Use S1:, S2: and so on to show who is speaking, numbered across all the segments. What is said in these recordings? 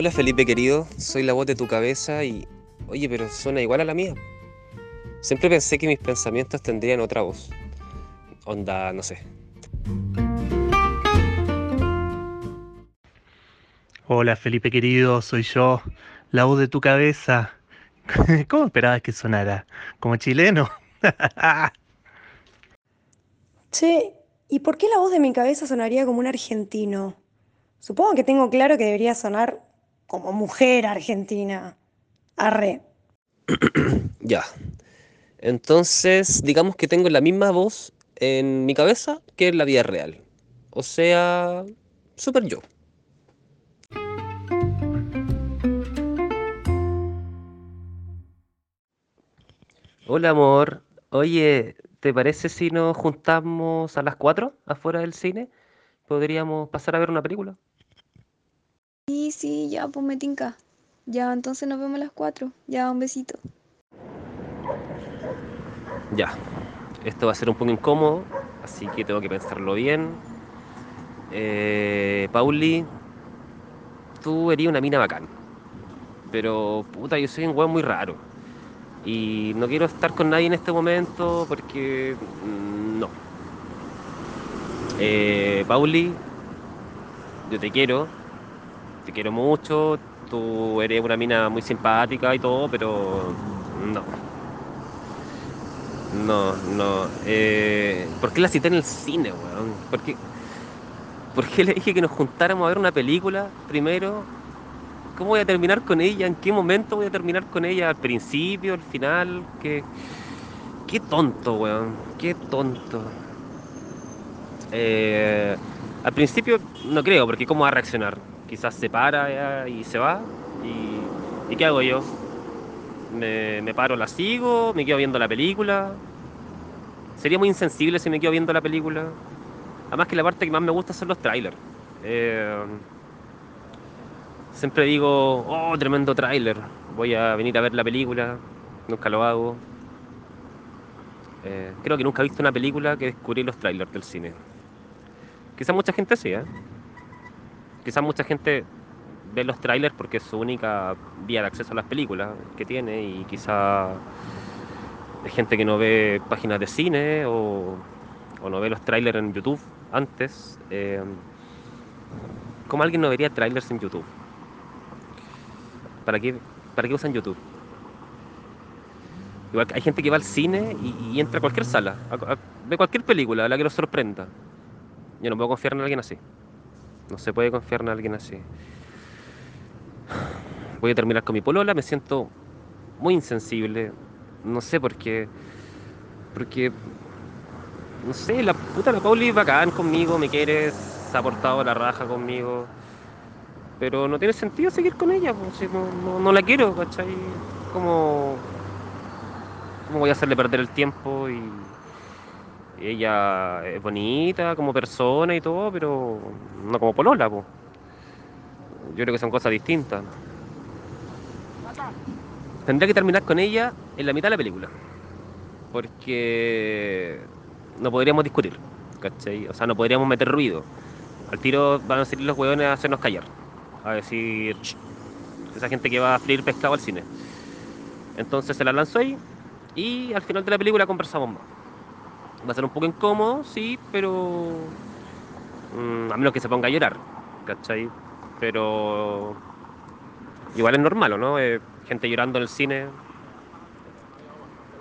S1: Hola Felipe querido, soy la voz de tu cabeza y... Oye, pero suena igual a la mía. Siempre pensé que mis pensamientos tendrían otra voz. Onda, no sé.
S2: Hola Felipe querido, soy yo, la voz de tu cabeza. ¿Cómo esperabas que sonara? ¿Como chileno?
S3: Che, ¿y por qué la voz de mi cabeza sonaría como un argentino? Supongo que tengo claro que debería sonar como mujer argentina. Arre.
S1: Ya. Entonces, digamos que tengo la misma voz en mi cabeza que en la vida real. O sea, súper yo. Hola amor. Oye, ¿te parece si nos juntamos a las 4 afuera del cine? ¿Podríamos pasar a ver una película?
S4: Sí, sí, ya, pues me tinca. Ya, entonces nos vemos a las 4. Ya, un besito.
S1: Ya. Esto va a ser un poco incómodo, así que tengo que pensarlo bien. Eh, Pauli, tú eres una mina bacán. Pero, puta, yo soy un weón muy raro. Y no quiero estar con nadie en este momento porque... mm, No. Eh, Pauli, yo te quiero. Te quiero mucho. Tú eres una mina muy simpática y todo, pero... No. No, no. Eh, ¿Por qué la cité en el cine, weón? ¿Por qué, por qué le dije que nos juntáramos a ver una película primero? ¿Cómo voy a terminar con ella? ¿En qué momento voy a terminar con ella? ¿Al principio? ¿Al final? ¿Qué, qué tonto, weón? Qué tonto. Eh, al principio no creo, porque ¿cómo va a reaccionar? Quizás se para ya y se va. ¿Y, ¿y qué hago yo? me, paro, la sigo, me quedo viendo la película. Sería muy insensible si me quedo viendo la película. Además que la parte que más me gusta son los trailers. Eh, siempre digo, oh, tremendo tráiler. Voy a venir a ver la película. Nunca lo hago. Eh, creo que nunca he visto una película que descubrí los trailers del cine. Quizás mucha gente sí, ¿eh? Quizás mucha gente ve los trailers porque es su única vía de acceso a las películas que tiene y quizá hay gente que no ve páginas de cine o, o no ve los trailers en YouTube antes. Eh, ¿Cómo alguien no vería trailers en YouTube? ¿Para qué, ¿Para qué usan YouTube? Igual hay gente que va al cine y, y entra a cualquier sala, a- a- ve cualquier película, a la que lo sorprenda. Yo no puedo confiar en alguien así. No se puede confiar en alguien así. Voy a terminar con mi polola, me siento muy insensible. No sé por qué. Porque. No sé, la puta la Pauli es bacán conmigo, me quiere, se ha portado la raja conmigo. Pero no tiene sentido seguir con ella, pues, no, no- no la quiero, ¿cachai? Como. ¿Cómo voy a hacerle perder el tiempo? Y ella es bonita como persona y todo, pero no como polola, pues. Yo creo que son cosas distintas. Tendría que terminar con ella en la mitad de la película. Porque no podríamos discutir, ¿cachai? O sea, no podríamos meter ruido. Al tiro van a salir los hueones a hacernos callar. A decir, esa gente que va a freír pescado al cine. Entonces se la lanzó ahí y al final de la película conversamos más. Va a ser un poco incómodo, sí, pero... mm, a menos que se ponga a llorar, ¿cachai? Pero igual es normal, ¿o ¿no? Eh, gente llorando en el cine.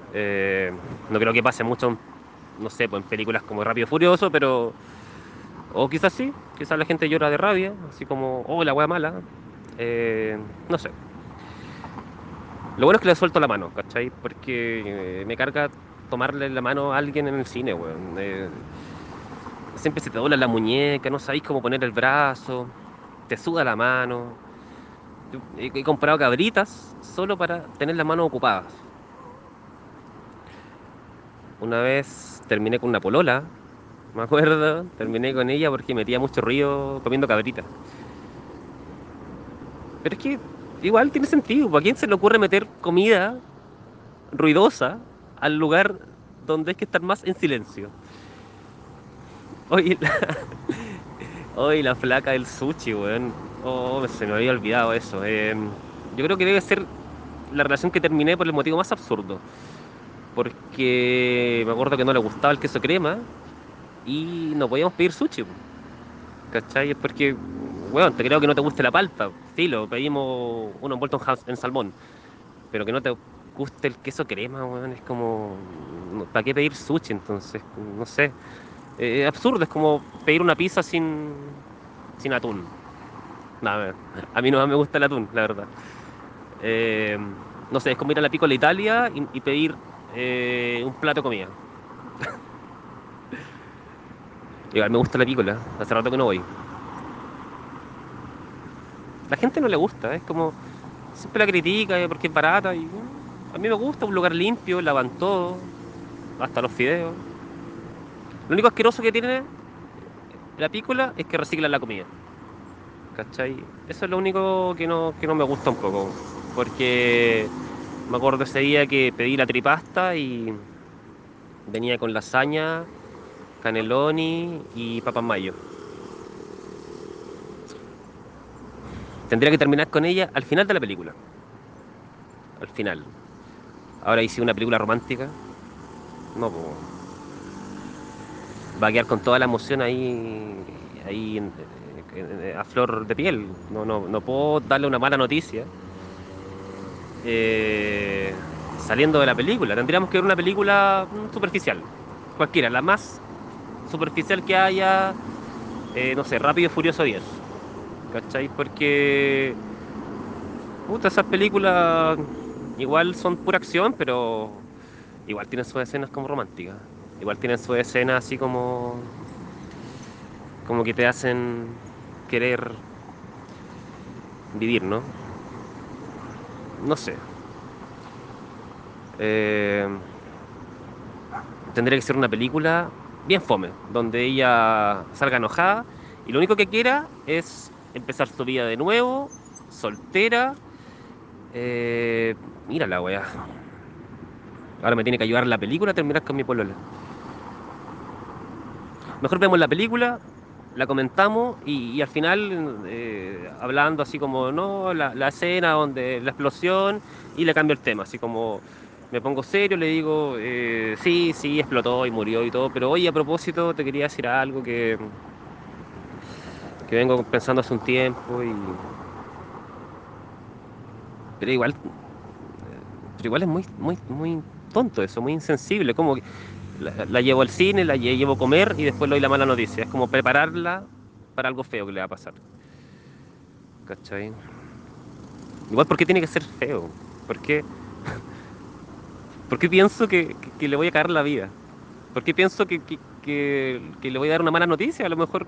S1: Eh, no creo que pase mucho, no sé, pues en películas como Rápido Furioso, pero... O quizás sí, quizás la gente llora de rabia, así como, oh, la wea mala. Eh, no sé. Lo bueno es que le suelto la mano, ¿cachai? Porque me carga tomarle la mano a alguien en el cine, weón. Eh, siempre se te dobla la muñeca, no sabéis cómo poner el brazo, te suda la mano. He comprado cabritas solo para tener las manos ocupadas. Una vez terminé con una polola, me acuerdo, terminé con ella porque metía mucho ruido comiendo cabritas. Pero es que igual tiene sentido, ¿a quién se le ocurre meter comida ruidosa al lugar donde hay que estar más en silencio? Oye, la- Hoy la flaca del sushi, weón. Oh, se me había olvidado eso. Eh, yo creo que debe ser la relación que terminé por el motivo más absurdo. Porque me acuerdo que no le gustaba el queso crema y no podíamos pedir sushi. ¿Cachai? Es porque, weón, te creo que no te guste la palta. Filo, pedimos uno envuelto en, en salmón. Pero que no te guste el queso crema, weón, es como. ¿Para qué pedir sushi entonces? No sé. Eh, absurdo, es como pedir una pizza sin, sin atún. Nada, a mí no me gusta el atún, la verdad. Eh, no sé, es como ir a la Piccola Italia y, pedir eh, un plato de comida. Igual me gusta la Piccola, hace rato que no voy. La gente no le gusta, es como siempre la critica eh, porque es barata y a mí me gusta un lugar limpio, lavan todo, hasta los fideos. Lo único asqueroso que tiene la pícola es que reciclan la comida. ¿Cachai? Eso es lo único que no, que no me gusta un poco. Porque me acuerdo ese día que pedí la tripasta y venía con lasaña, caneloni y papas mayo. Tendría que terminar con ella al final de la película. Al final. Ahora hice una película romántica. No, pues va a quedar con toda la emoción ahí, ahí a flor de piel. No, no, no puedo darle una mala noticia eh, saliendo de la película. Tendríamos que ver una película superficial, cualquiera, la más superficial que haya, eh, no sé, Rápido y Furioso 10. ¿Cachai? Porque puta, esas películas igual son pura acción, pero igual tienen sus escenas como románticas. Igual tienen su escena así como. como que te hacen querer vivir, ¿no? No sé. Eh, tendría que ser una película bien fome, donde ella salga enojada y lo único que quiera es empezar su vida de nuevo, soltera. Eh, mira la weá. Ahora me tiene que ayudar la película a terminar con mi polola. Mejor vemos la película, la comentamos y, al final eh, hablando así como, no, la, la, escena donde la explosión y le cambio el tema, así como me pongo serio, le digo, eh, sí, sí, explotó y murió y todo, pero hoy a propósito te quería decir algo que, que vengo pensando hace un tiempo y... Pero igual, pero igual es muy, muy, muy tonto eso, muy insensible, como que la, llevo al cine, la llevo a comer y después le doy la mala noticia. Es como prepararla para algo feo que le va a pasar. ¿Cachai? Igual, ¿por qué tiene que ser feo? ¿Por qué, ¿Por qué pienso que, que, le voy a caer la vida? ¿Por qué pienso que, que, le voy a dar una mala noticia? A lo mejor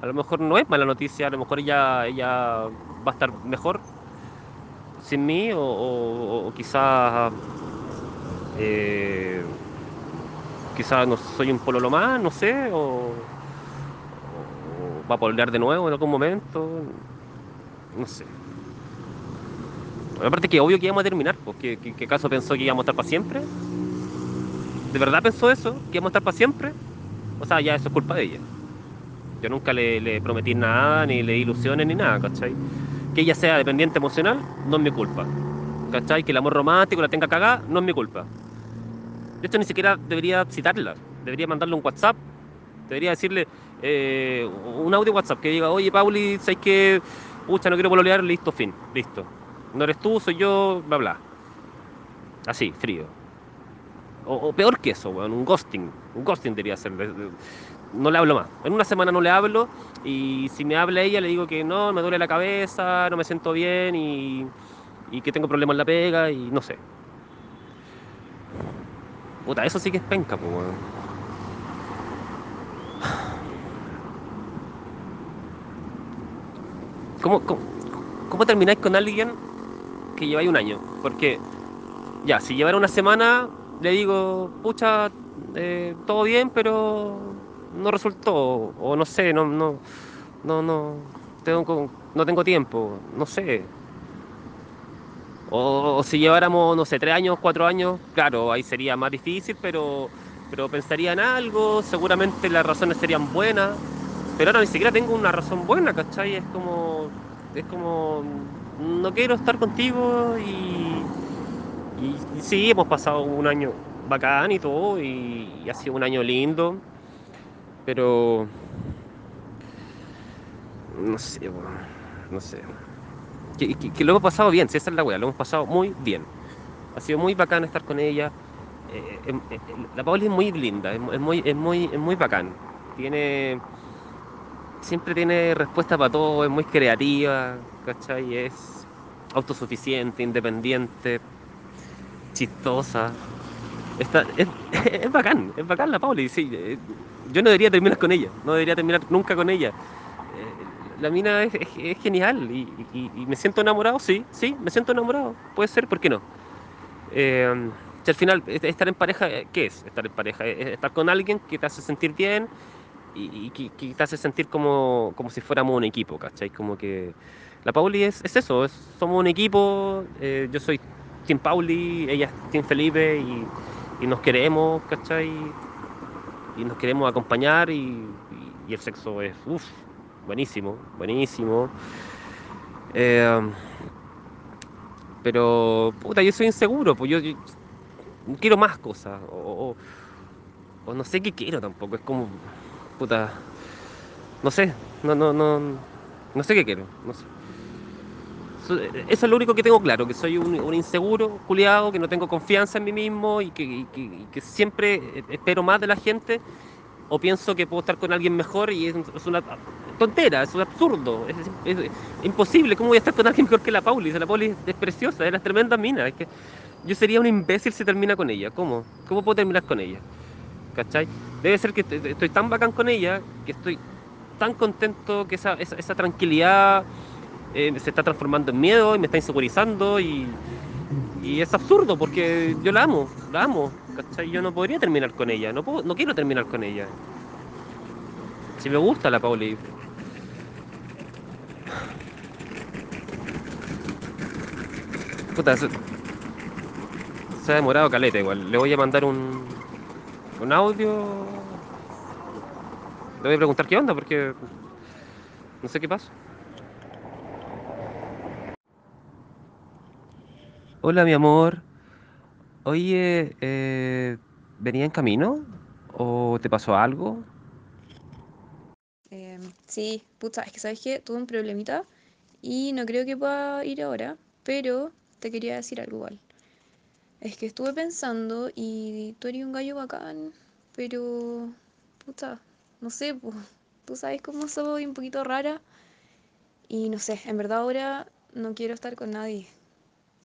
S1: a lo mejor no es mala noticia, a lo mejor ella, ella va a estar mejor sin mí o, quizás eh, quizás no soy un pololo más, no sé, o, va a pololear de nuevo en algún momento, no sé. Aparte que obvio que íbamos a terminar, porque ¿qué, qué caso pensó que íbamos a estar para siempre? ¿De verdad pensó eso? ¿Que íbamos a estar para siempre? O sea, ya eso es culpa de ella. Yo nunca le, le prometí nada, ni le di ilusiones, ni nada, ¿cachai? Que ella sea dependiente emocional, no es mi culpa. ¿Cachai? Que el amor romántico la tenga cagada, no es mi culpa. De hecho, ni siquiera debería citarla. Debería mandarle un WhatsApp. Debería decirle eh, un audio WhatsApp que diga, oye, Pauli, ¿sabes que Pucha, no quiero pololear, listo, fin, listo. No eres tú, soy yo, bla, bla. Así, frío. O, peor que eso, weón, un ghosting. Un ghosting debería ser. No le hablo más. En una semana no le hablo y si me habla ella le digo que no, me duele la cabeza, no me siento bien y, que tengo problemas en la pega y no sé. Puta, eso sí que es penca, pues. ¿Cómo, cómo, cómo termináis con alguien que lleváis un año? Porque, ya, si llevara una semana, le digo, pucha, eh, todo bien, pero no resultó, o no sé, no, no, no, no, tengo, no tengo tiempo, no sé. O, si lleváramos, no sé, tres años, cuatro años, claro, ahí sería más difícil, pero, pero pensaría en algo, seguramente las razones serían buenas, Pero ahora ni siquiera tengo una razón buena, ¿cachai? Es como. Es como. No quiero estar contigo y. Y, sí, hemos pasado un año bacán y todo, y ha sido un año lindo. Pero. No sé, no sé. Que, lo hemos pasado bien, si esa es la wea, lo hemos pasado muy bien. Ha sido muy bacán estar con ella. eh, eh, eh, la Pauli es muy linda, es, es muy, es, muy, es muy bacán. Tiene. Siempre tiene respuesta para todo, es muy creativa, ¿cachai? Es autosuficiente, independiente, chistosa. Está, es, es bacán, es bacán la Pauli. Sí, eh, yo no debería terminar con ella, no debería terminar nunca con ella. Eh, La mina es, genial y, me siento enamorado, sí, sí, me siento enamorado. Puede ser, ¿por qué no? Eh, al final est- estar en pareja, ¿qué es estar en pareja? Es estar con alguien que te hace sentir bien y, que, te hace sentir como, como si fuéramos un equipo, ¿cachai? Como que la Pauli es, es eso, es- somos un equipo, yo soy Team Pauli, ella es Team Felipe y, y nos queremos, ¿cachai? Y nos queremos acompañar y, y- el sexo es, uff, buenísimo, buenísimo. Eh, pero, puta, yo soy inseguro, pues yo, quiero más cosas, o, o- o no sé qué quiero tampoco, es como, puta, no sé, no, no, no, no sé qué quiero, no sé. So- Eso es lo único que tengo claro, que soy un, un inseguro, culiado, que no tengo confianza en mí mismo y que, y que- y que siempre espero más de la gente o pienso que puedo estar con alguien mejor y es, es una tontera, es un absurdo, es, es- es imposible. ¿Cómo voy a estar con alguien mejor que la Pauli? La Pauli es, preciosa, es la tremenda mina. Es que yo sería un imbécil si termina con ella. ¿Cómo? ¿Cómo puedo terminar con ella? ¿Cachai? Debe ser que est- estoy tan bacán con ella, que estoy tan contento, que esa, esa, esa tranquilidad eh, se está transformando en miedo y me está insegurizando y, y es absurdo porque yo la amo, la amo, ¿cachai? Yo no podría terminar con ella, no, puedo, no quiero terminar con ella. Si me gusta la Pauli. Puta, se, se ha demorado caleta igual. Le voy a mandar un, un audio. Le voy a preguntar qué onda porque no sé qué pasa. Hola, mi amor. Oye, eh, ¿venía en camino? ¿O te pasó algo?
S4: Em, sí, puta, es que sabes que tuve un problemita y no creo que pueda ir ahora, pero te quería decir algo igual. Es que estuve pensando y tú eres un gallo bacán, pero puta, no sé, pues, tú sabes cómo soy un poquito rara y no sé, en verdad ahora no quiero estar con nadie.